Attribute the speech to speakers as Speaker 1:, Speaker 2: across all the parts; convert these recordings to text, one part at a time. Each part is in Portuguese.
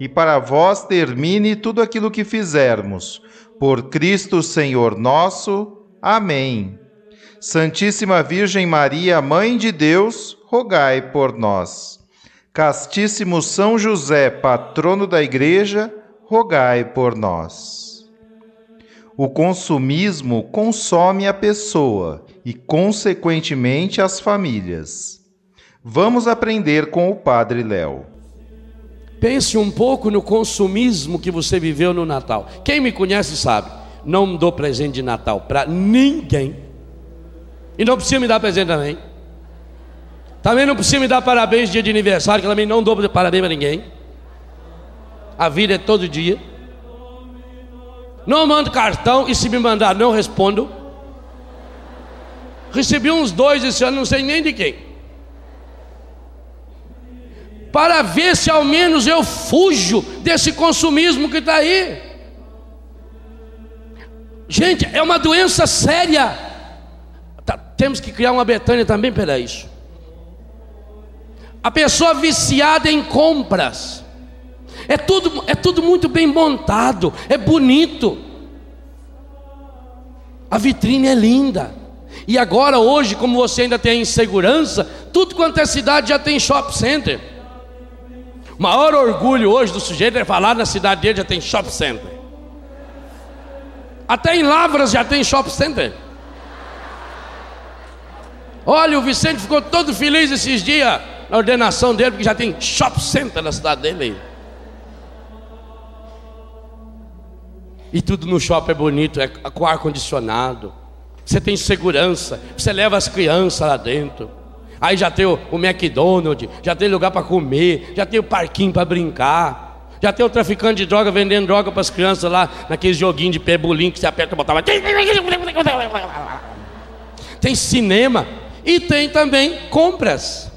Speaker 1: e para vós termine tudo aquilo que fizermos. Por Cristo Senhor nosso. Amém. Santíssima Virgem Maria, Mãe de Deus, rogai por nós. Castíssimo São José, patrono da Igreja, rogai por nós. O consumismo consome a pessoa e, consequentemente, as famílias. Vamos aprender com o Padre Léo.
Speaker 2: Pense um pouco no consumismo que você viveu no Natal. Quem me conhece sabe, não dou presente de Natal para ninguém. E não precisa me dar presente também. Também não precisa me dar parabéns dia de aniversário, que também não dou parabéns para ninguém. A vida é todo dia. Não mando cartão e se me mandar não respondo. Recebi uns dois esse ano, não sei nem de quem para ver se ao menos eu fujo desse consumismo que está aí. Gente, é uma doença séria. Tá, temos que criar uma Betânia também para isso. A pessoa viciada em compras. É tudo, é tudo muito bem montado, é bonito. A vitrine é linda. E agora, hoje, como você ainda tem insegurança, tudo quanto é cidade já tem shopping center. O maior orgulho hoje do sujeito é falar na cidade dele já tem shopping center. Até em Lavras já tem shopping center. Olha, o Vicente ficou todo feliz esses dias na ordenação dele, porque já tem shopping center na cidade dele. E tudo no shopping é bonito, é com ar condicionado. Você tem segurança, você leva as crianças lá dentro. Aí já tem o, o McDonald's, já tem lugar para comer, já tem o parquinho para brincar. Já tem o traficante de droga vendendo droga para as crianças lá, naqueles joguinhos de pebolim que você aperta e botava. Tem cinema e tem também compras.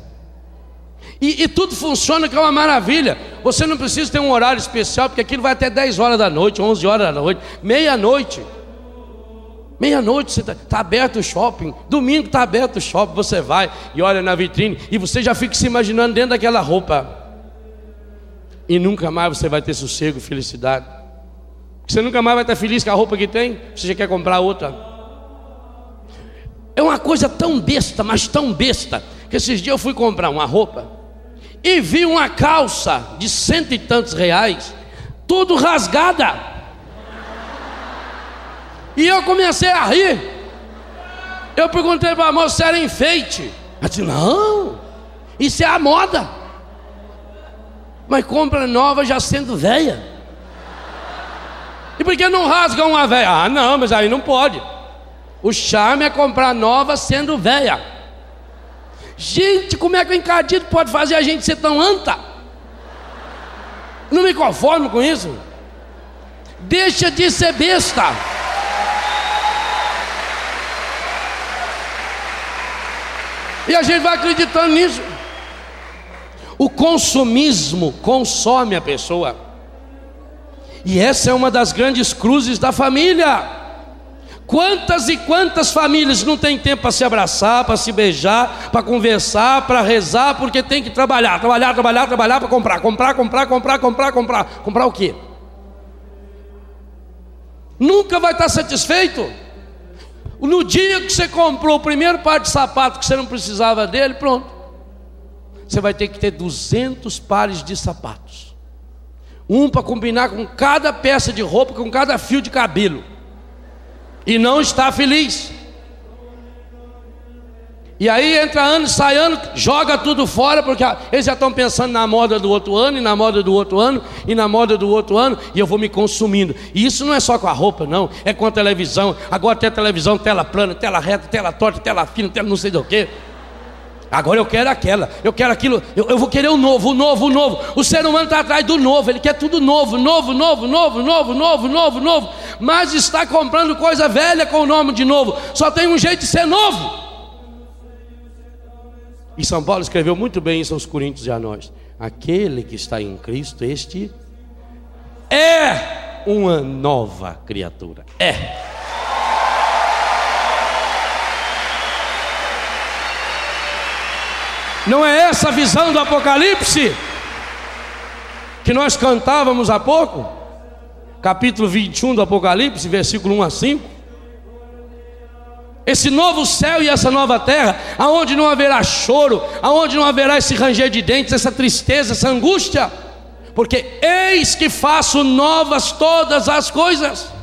Speaker 2: E, e, tudo funciona que é uma maravilha. Você não precisa ter um horário especial, porque aquilo vai até 10 horas da noite, 11 horas da noite, meia-noite. Meia-noite está tá aberto o shopping, domingo está aberto o shopping, você vai e olha na vitrine e você já fica se imaginando dentro daquela roupa. E nunca mais você vai ter sossego, felicidade. Você nunca mais vai estar feliz com a roupa que tem, você já quer comprar outra. É uma coisa tão besta, mas tão besta, que esses dias eu fui comprar uma roupa e vi uma calça de cento e tantos reais, tudo rasgada. E eu comecei a rir. Eu perguntei para a moça se era enfeite. Ela disse: Não, isso é a moda. Mas compra nova já sendo velha. E por que não rasga uma velha? Ah, não, mas aí não pode. O charme é comprar nova sendo velha. Gente, como é que o encardido pode fazer a gente ser tão anta? Não me conformo com isso. Deixa de ser besta. E a gente vai acreditando nisso. O consumismo consome a pessoa. E essa é uma das grandes cruzes da família. Quantas e quantas famílias não têm tempo para se abraçar, para se beijar, para conversar, para rezar, porque tem que trabalhar, trabalhar, trabalhar, trabalhar para comprar, comprar, comprar, comprar, comprar, comprar. Comprar o quê? Nunca vai estar satisfeito. No dia que você comprou o primeiro par de sapato que você não precisava dele, pronto. Você vai ter que ter 200 pares de sapatos. Um para combinar com cada peça de roupa, com cada fio de cabelo.
Speaker 3: e não está feliz. E aí entra ano, sai ano, joga tudo fora, porque eles já estão pensando na moda do outro ano, e na moda do outro ano, e na moda do outro ano, e eu vou me consumindo. E isso não é só com a roupa, não, é com a televisão. Agora tem televisão, tela plana, tela reta, tela torta, tela fina, tela não sei do que. Agora eu quero aquela, eu quero aquilo, eu, eu vou querer o novo, o novo, o novo. O ser humano está atrás do novo, ele quer tudo novo, novo, novo, novo, novo, novo, novo, novo. Mas está comprando coisa velha com o nome de novo. Só tem um jeito de ser novo. E São Paulo escreveu muito bem isso aos Coríntios e a nós. Aquele que está em Cristo, este é uma nova criatura. É. Não é essa a visão do Apocalipse que nós cantávamos há pouco? Capítulo 21 do Apocalipse, versículo 1 a 5. Esse novo céu e essa nova terra, aonde não haverá choro, aonde não haverá esse ranger de dentes, essa tristeza, essa angústia, porque eis que faço novas todas as coisas.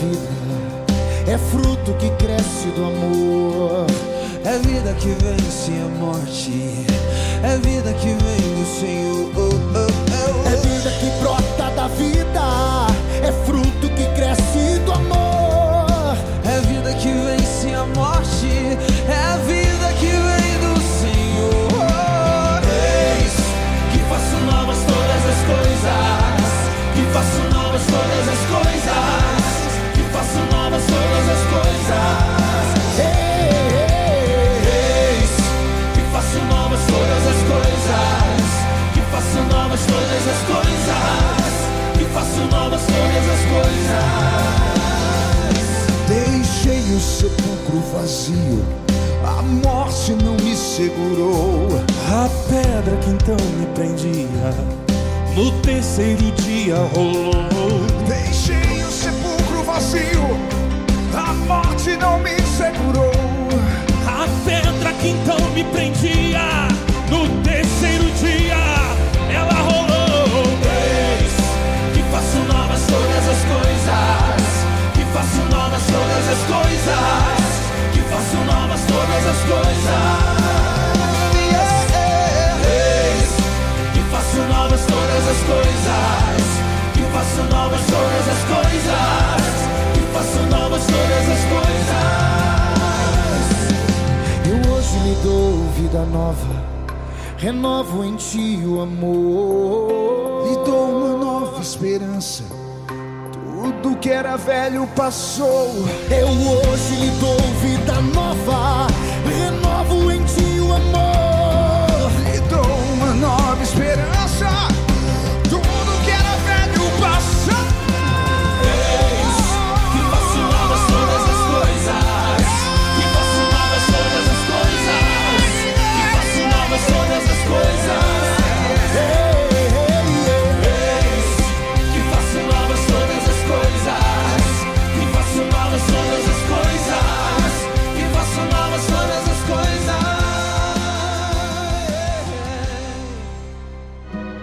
Speaker 4: vida é fruto que cresce do amor.
Speaker 3: É vida que vence a morte, é vida que vem do Senhor.
Speaker 4: É vida que brota da vida. sepulcro vazio. A morte não me segurou.
Speaker 5: A pedra que então me prendia, no terceiro dia rolou.
Speaker 4: Deixei o sepulcro vazio. A morte não me segurou.
Speaker 5: A pedra que então me prendia, no terceiro
Speaker 3: todas as coisas, que faço novas todas as coisas. Que faço novas todas as coisas, que faço novas todas as coisas, que faço novas todas as coisas.
Speaker 4: Eu hoje me dou vida nova. Renovo em ti o amor, e dou uma nova esperança tudo que era velho passou. Eu hoje lhe dou vida nova, renovo em ti o amor. Lhe dou uma nova esperança.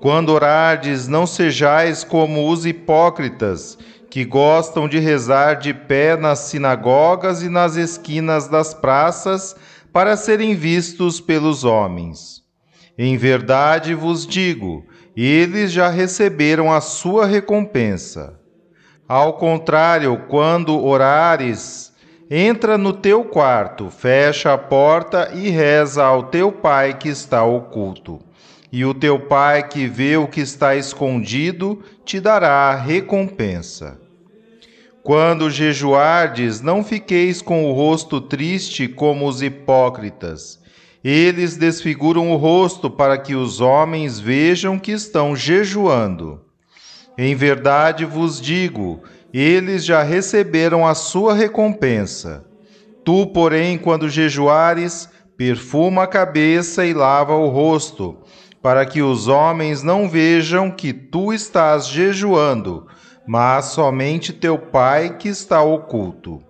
Speaker 1: Quando orardes, não sejais como os hipócritas, que gostam de rezar de pé nas sinagogas e nas esquinas das praças, para serem vistos pelos homens. Em verdade vos digo, eles já receberam a sua recompensa. Ao contrário, quando orares, entra no teu quarto, fecha a porta e reza ao teu pai que está oculto e o teu Pai que vê o que está escondido te dará recompensa. Quando jejuardes, não fiqueis com o rosto triste como os hipócritas. Eles desfiguram o rosto para que os homens vejam que estão jejuando. Em verdade vos digo, eles já receberam a sua recompensa. Tu, porém, quando jejuares, perfuma a cabeça e lava o rosto para que os homens não vejam que tu estás jejuando, mas somente teu Pai que está oculto.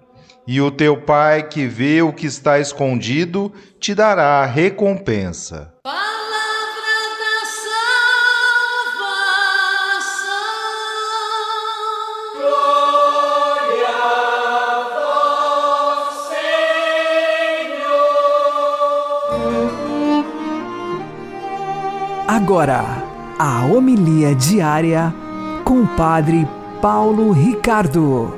Speaker 1: E o teu Pai que vê o que está escondido te dará recompensa.
Speaker 6: Agora, a homilia diária com o Padre Paulo Ricardo.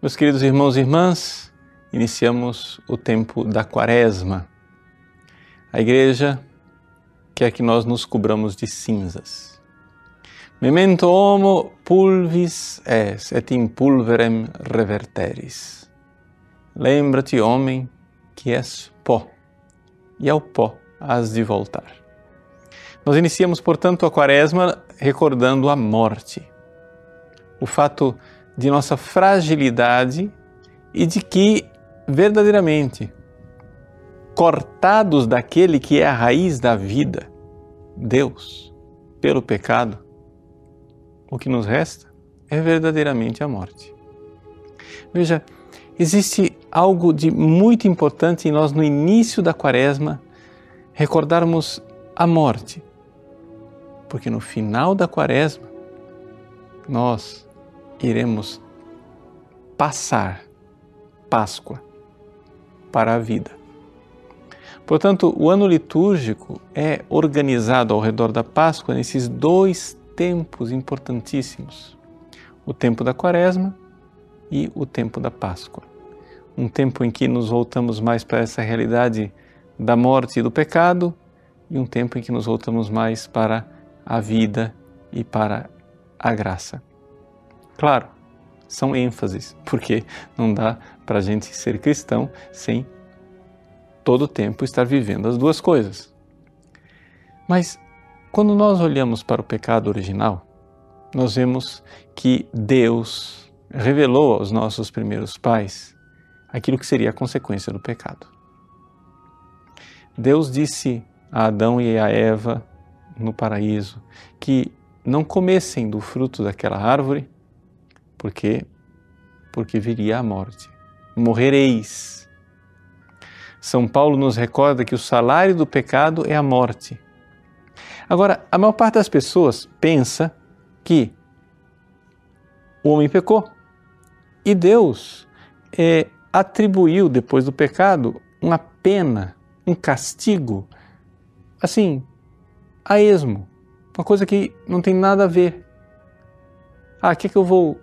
Speaker 7: Meus queridos irmãos e irmãs, iniciamos o tempo da Quaresma. A Igreja quer que nós nos cobramos de cinzas. Memento homo pulvis es et in pulverem reverteris. Lembra-te, homem, que és pó, e ao pó has de voltar. Nós iniciamos, portanto, a Quaresma recordando a morte, o fato de nossa fragilidade e de que, verdadeiramente, cortados daquele que é a raiz da vida, Deus, pelo pecado, o que nos resta é verdadeiramente a morte. Veja, existe algo de muito importante em nós no início da quaresma recordarmos a morte. Porque no final da quaresma nós iremos passar Páscoa para a vida. Portanto, o ano litúrgico é organizado ao redor da Páscoa nesses dois tempos importantíssimos: o tempo da Quaresma e o tempo da Páscoa um tempo em que nos voltamos mais para essa realidade da morte e do pecado, e um tempo em que nos voltamos mais para a vida e para a graça. Claro, são ênfases, porque não dá para a gente ser cristão sem todo o tempo estar vivendo as duas coisas. Mas quando nós olhamos para o pecado original, nós vemos que Deus revelou aos nossos primeiros pais aquilo que seria a consequência do pecado. Deus disse a Adão e a Eva no paraíso que não comessem do fruto daquela árvore, porque porque viria a morte. Morrereis. São Paulo nos recorda que o salário do pecado é a morte. Agora, a maior parte das pessoas pensa que o homem pecou e Deus é, atribuiu, depois do pecado, uma pena, um castigo, assim, a esmo, Uma coisa que não tem nada a ver. Ah, o que, é que eu vou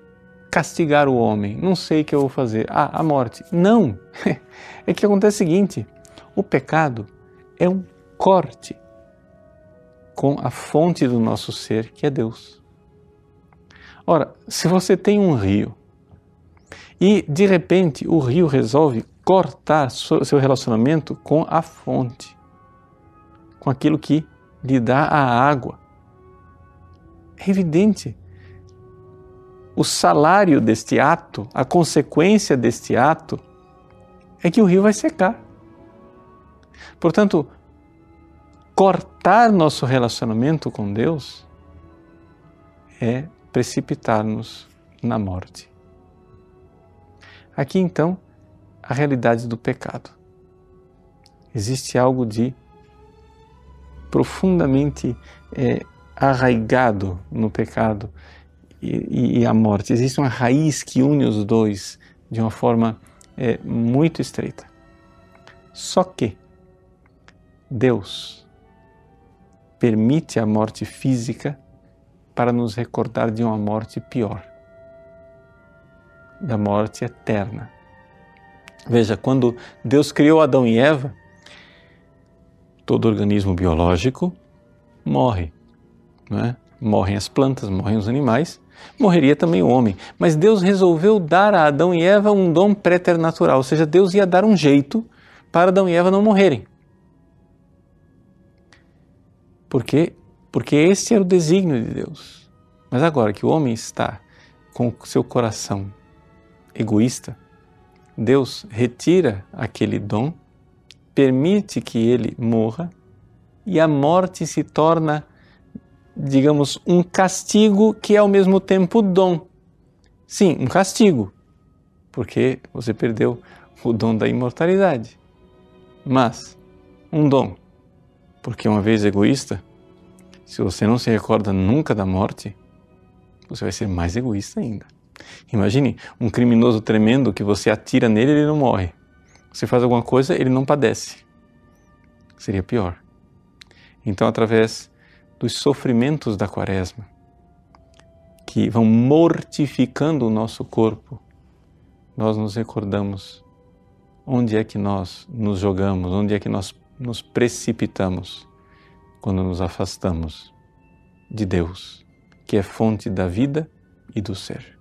Speaker 7: castigar o homem? Não sei o que eu vou fazer. Ah, a morte. Não! É que acontece o seguinte: o pecado é um corte com a fonte do nosso ser, que é Deus. Ora, se você tem um rio e de repente o rio resolve cortar seu relacionamento com a fonte, com aquilo que lhe dá a água, é evidente. O salário deste ato, a consequência deste ato, é que o rio vai secar. Portanto, cortar nosso relacionamento com Deus é precipitar-nos na morte. Aqui então, a realidade do pecado. Existe algo de profundamente é, arraigado no pecado e, e, a morte. Existe uma raiz que une os dois de uma forma é, muito estreita. Só que Deus permite a morte física para nos recordar de uma morte pior da morte eterna. Veja, quando Deus criou Adão e Eva, todo organismo biológico morre. Não é? Morrem as plantas, morrem os animais, morreria também o homem. Mas Deus resolveu dar a Adão e Eva um dom préternatural, ou seja, Deus ia dar um jeito para Adão e Eva não morrerem. Por quê? Porque esse era o desígnio de Deus. Mas agora que o homem está com seu coração egoísta, Deus retira aquele dom, permite que ele morra e a morte se torna, digamos, um castigo que é ao mesmo tempo dom. Sim, um castigo, porque você perdeu o dom da imortalidade. Mas um dom, porque uma vez egoísta, se você não se recorda nunca da morte, você vai ser mais egoísta ainda. Imagine um criminoso tremendo que você atira nele e ele não morre. Você faz alguma coisa, ele não padece. Seria pior. Então, através dos sofrimentos da quaresma, que vão mortificando o nosso corpo, nós nos recordamos onde é que nós nos jogamos, onde é que nós nos precipitamos quando nos afastamos de Deus, que é fonte da vida e do ser.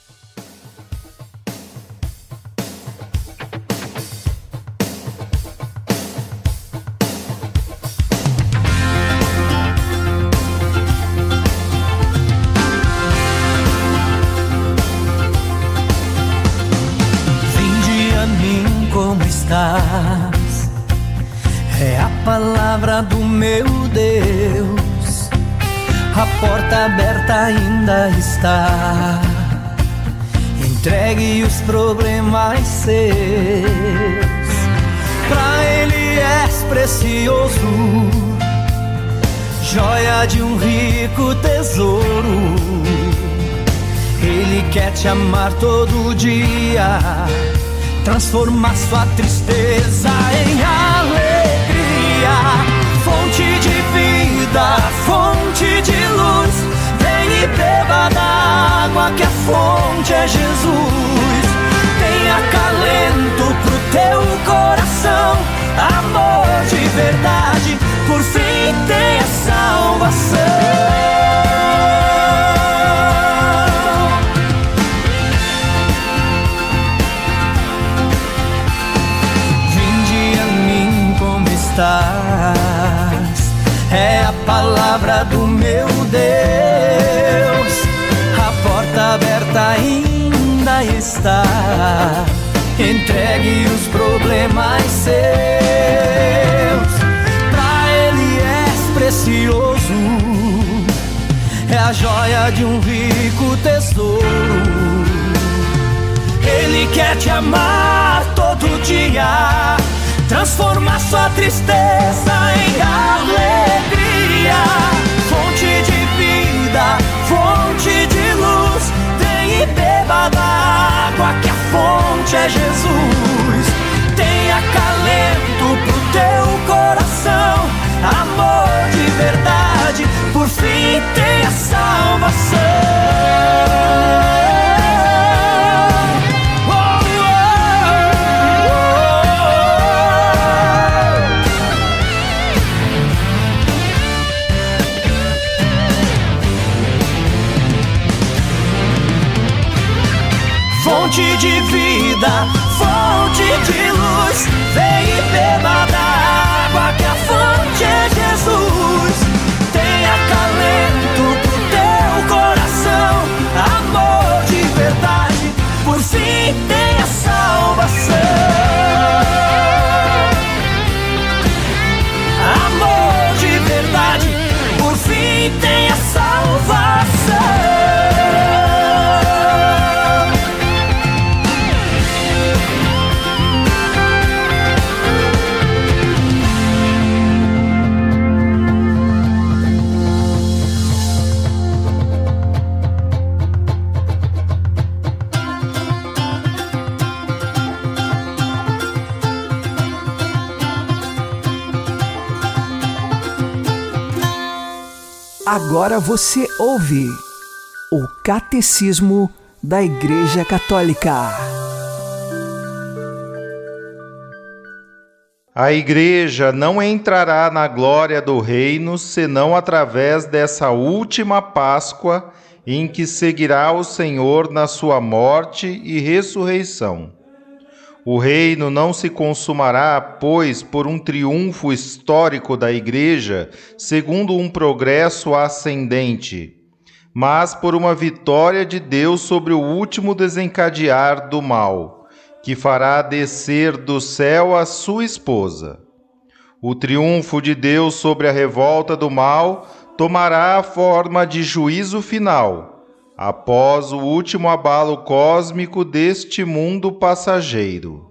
Speaker 8: Seus, pra Ele és precioso, joia de um rico tesouro. Ele quer te amar todo dia, transformar sua tristeza em alegria fonte de vida, fonte de luz. Vem e beba da água que a fonte é Jesus. Acalento pro teu coração, amor de verdade, por fim tenha salvação. é a palavra do meu Deus. A porta aberta está. Entregue os problemas seus. Pra Ele és precioso. É a joia de um rico tesouro. Ele quer te amar todo dia transformar sua tristeza em alegria. Fonte de vida, fonte água que a fonte é Jesus. Tenha calento pro teu coração, amor de verdade, por fim tenha salvação. Fonte de vida, fonte de luz. Vem e beba da água que a fonte é
Speaker 6: Agora você ouve o Catecismo da Igreja Católica.
Speaker 9: A igreja não entrará na glória do reino senão através dessa última Páscoa em que seguirá o Senhor na sua morte e ressurreição. O reino não se consumará, pois, por um triunfo histórico da Igreja, segundo um progresso ascendente, mas por uma vitória de Deus sobre o último desencadear do mal, que fará descer do céu a sua esposa. O triunfo de Deus sobre a revolta do mal tomará a forma de juízo final após o último abalo cósmico deste mundo passageiro.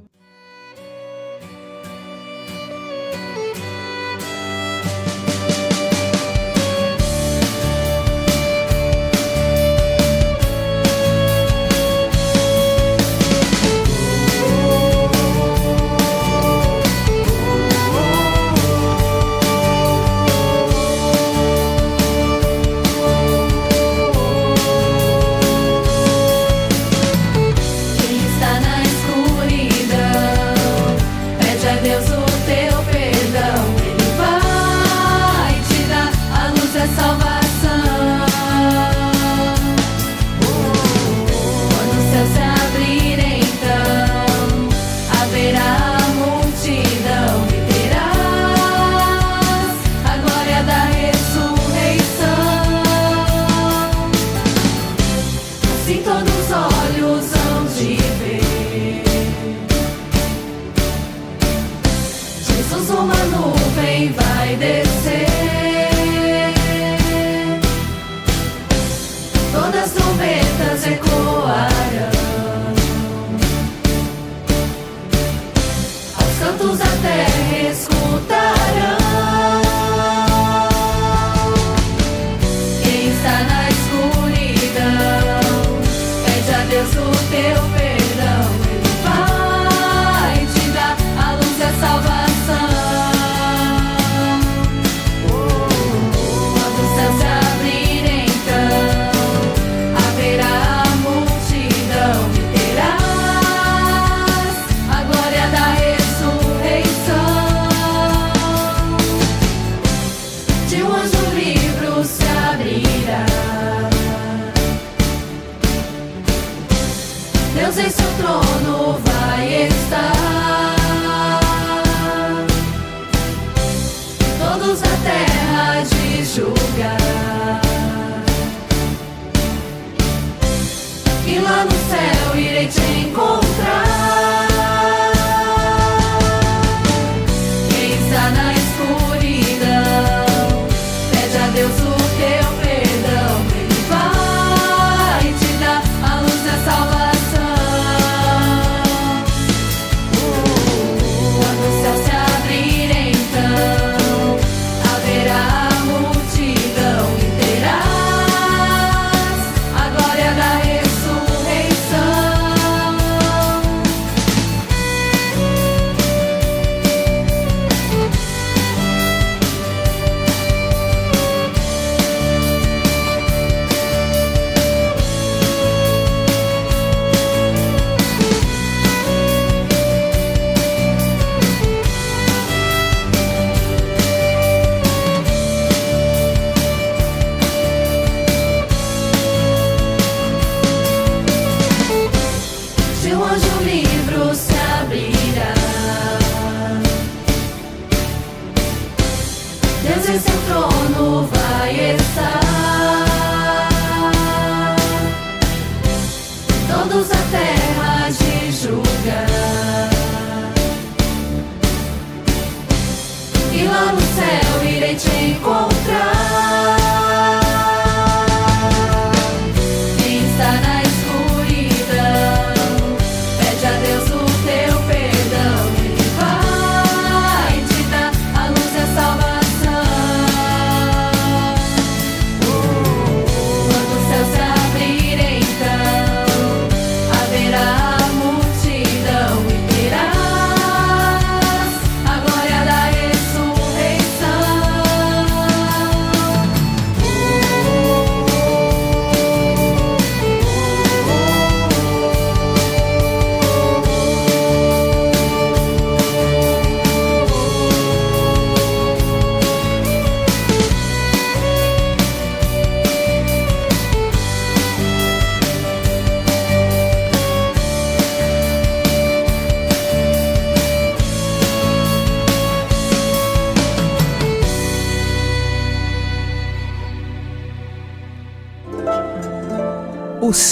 Speaker 6: todas as trombetas ecoarão. Aos cantos da terra escutarão.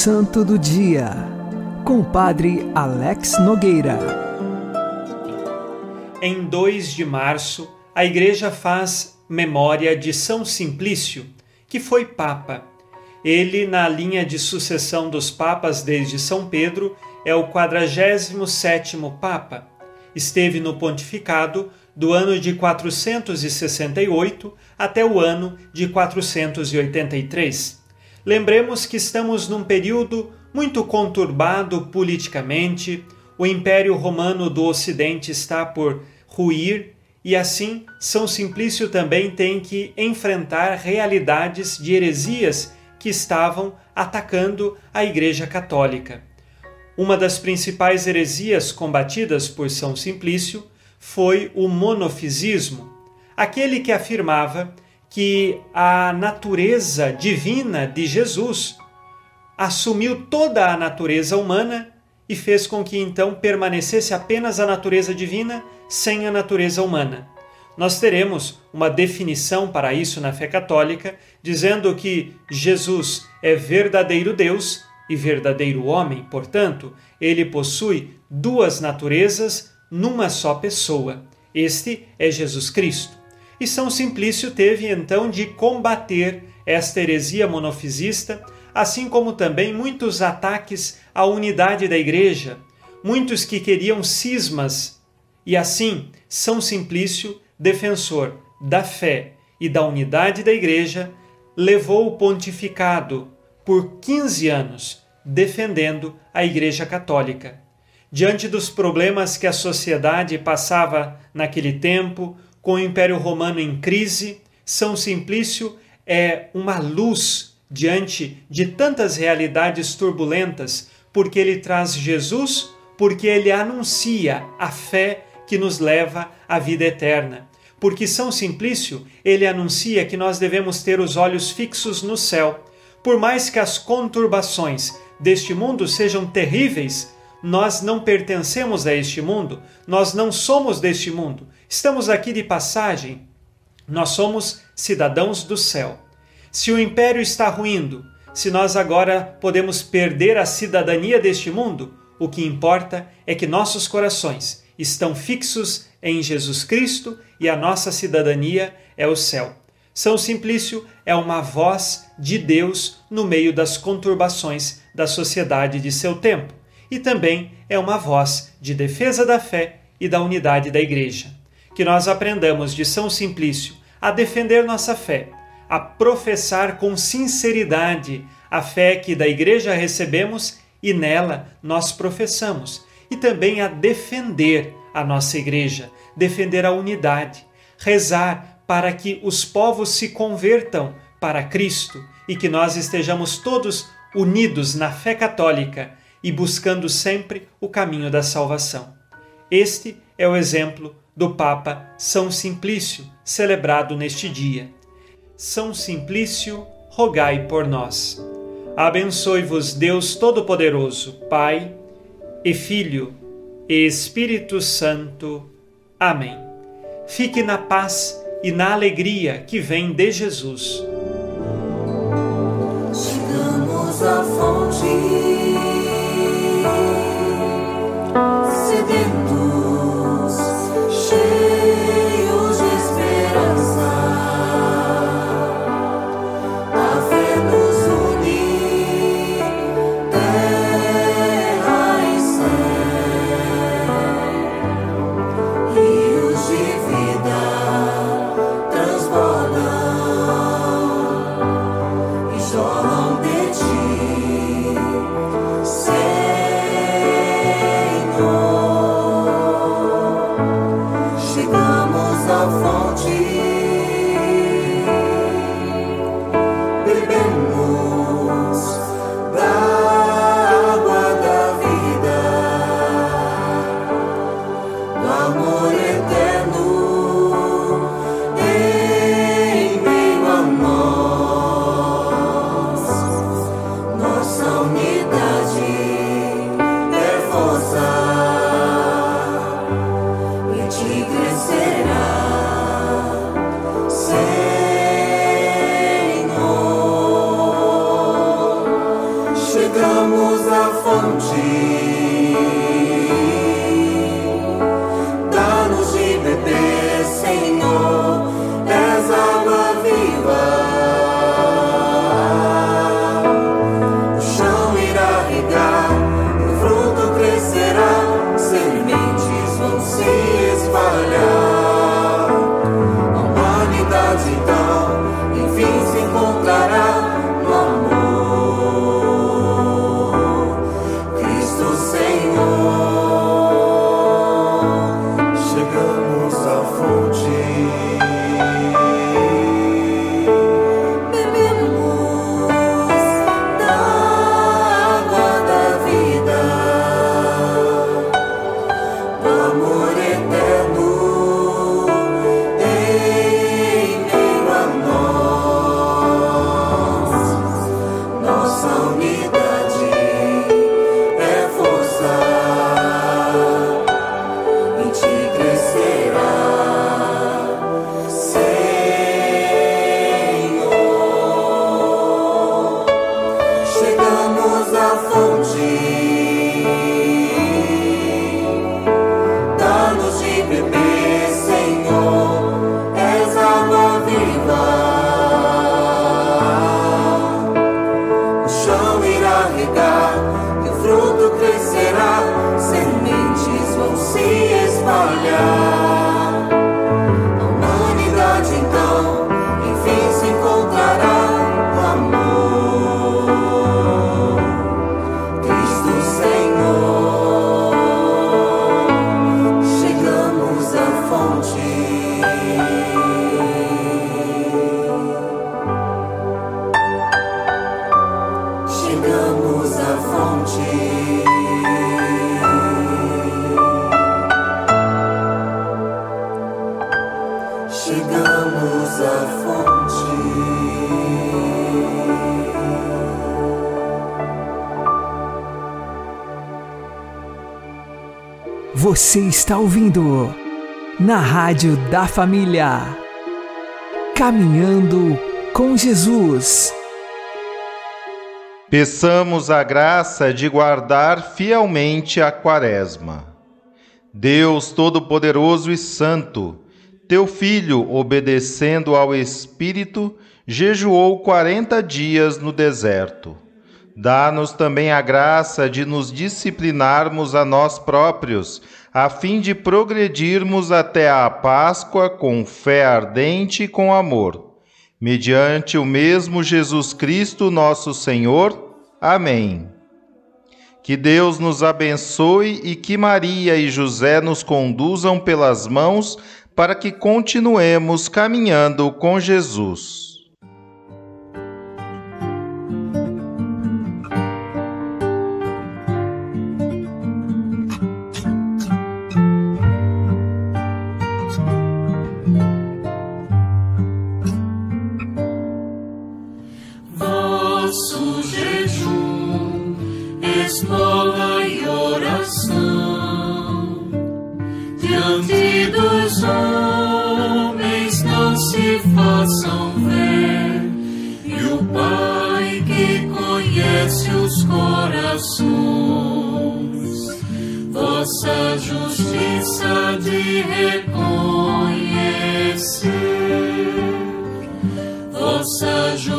Speaker 6: Santo do Dia, com o Padre Alex Nogueira.
Speaker 10: Em 2 de março, a Igreja faz memória de São Simplício, que foi Papa. Ele, na linha de sucessão dos Papas desde São Pedro, é o 47º Papa. Esteve no pontificado do ano de 468 até o ano de 483. Lembremos que estamos num período muito conturbado politicamente, o Império Romano do Ocidente está por ruir e assim São Simplício também tem que enfrentar realidades de heresias que estavam atacando a Igreja Católica. Uma das principais heresias combatidas por São Simplício foi o monofisismo, aquele que afirmava que a natureza divina de Jesus assumiu toda a natureza humana e fez com que então permanecesse apenas a natureza divina sem a natureza humana. Nós teremos uma definição para isso na fé católica, dizendo que Jesus é verdadeiro Deus e verdadeiro homem, portanto, ele possui duas naturezas numa só pessoa. Este é Jesus Cristo. E São Simplício teve então de combater esta heresia monofisista, assim como também muitos ataques à unidade da Igreja, muitos que queriam cismas. E assim, São Simplício, defensor da fé e da unidade da Igreja, levou o pontificado por 15 anos, defendendo a Igreja Católica. Diante dos problemas que a sociedade passava naquele tempo, com o Império Romano em crise, São Simplício é uma luz diante de tantas realidades turbulentas, porque ele traz Jesus, porque ele anuncia a fé que nos leva à vida eterna. Porque São Simplício, ele anuncia que nós devemos ter os olhos fixos no céu. Por mais que as conturbações deste mundo sejam terríveis, nós não pertencemos a este mundo, nós não somos deste mundo, estamos aqui de passagem, nós somos cidadãos do céu. Se o império está ruindo, se nós agora podemos perder a cidadania deste mundo, o que importa é que nossos corações estão fixos em Jesus Cristo e a nossa cidadania é o céu. São Simplício é uma voz de Deus no meio das conturbações da sociedade de seu tempo e também é uma voz de defesa da fé e da unidade da Igreja. Que nós aprendamos de São Simplício a defender nossa fé, a professar com sinceridade a fé que da Igreja recebemos e nela nós professamos, e também a defender a nossa Igreja, defender a unidade, rezar para que os povos se convertam para Cristo e que nós estejamos todos unidos na fé católica e buscando sempre o caminho da salvação. Este é o exemplo do Papa São Simplício, celebrado neste dia. São Simplício, rogai por nós. Abençoe-vos Deus Todo-Poderoso, Pai e Filho e Espírito Santo. Amém. Fique na paz e na alegria que vem de Jesus.
Speaker 8: Chegamos à fonte
Speaker 6: Você está ouvindo na Rádio da Família. Caminhando com Jesus.
Speaker 11: Peçamos a graça de guardar fielmente a Quaresma. Deus Todo-Poderoso e Santo, teu Filho, obedecendo ao Espírito, jejuou quarenta dias no deserto. Dá-nos também a graça de nos disciplinarmos a nós próprios, a fim de progredirmos até a Páscoa com fé ardente e com amor. Mediante o mesmo Jesus Cristo, nosso Senhor. Amém. Que Deus nos abençoe e que Maria e José nos conduzam pelas mãos para que continuemos caminhando com Jesus.
Speaker 12: Os corações, vossa justiça de reconhecer, vossa justiça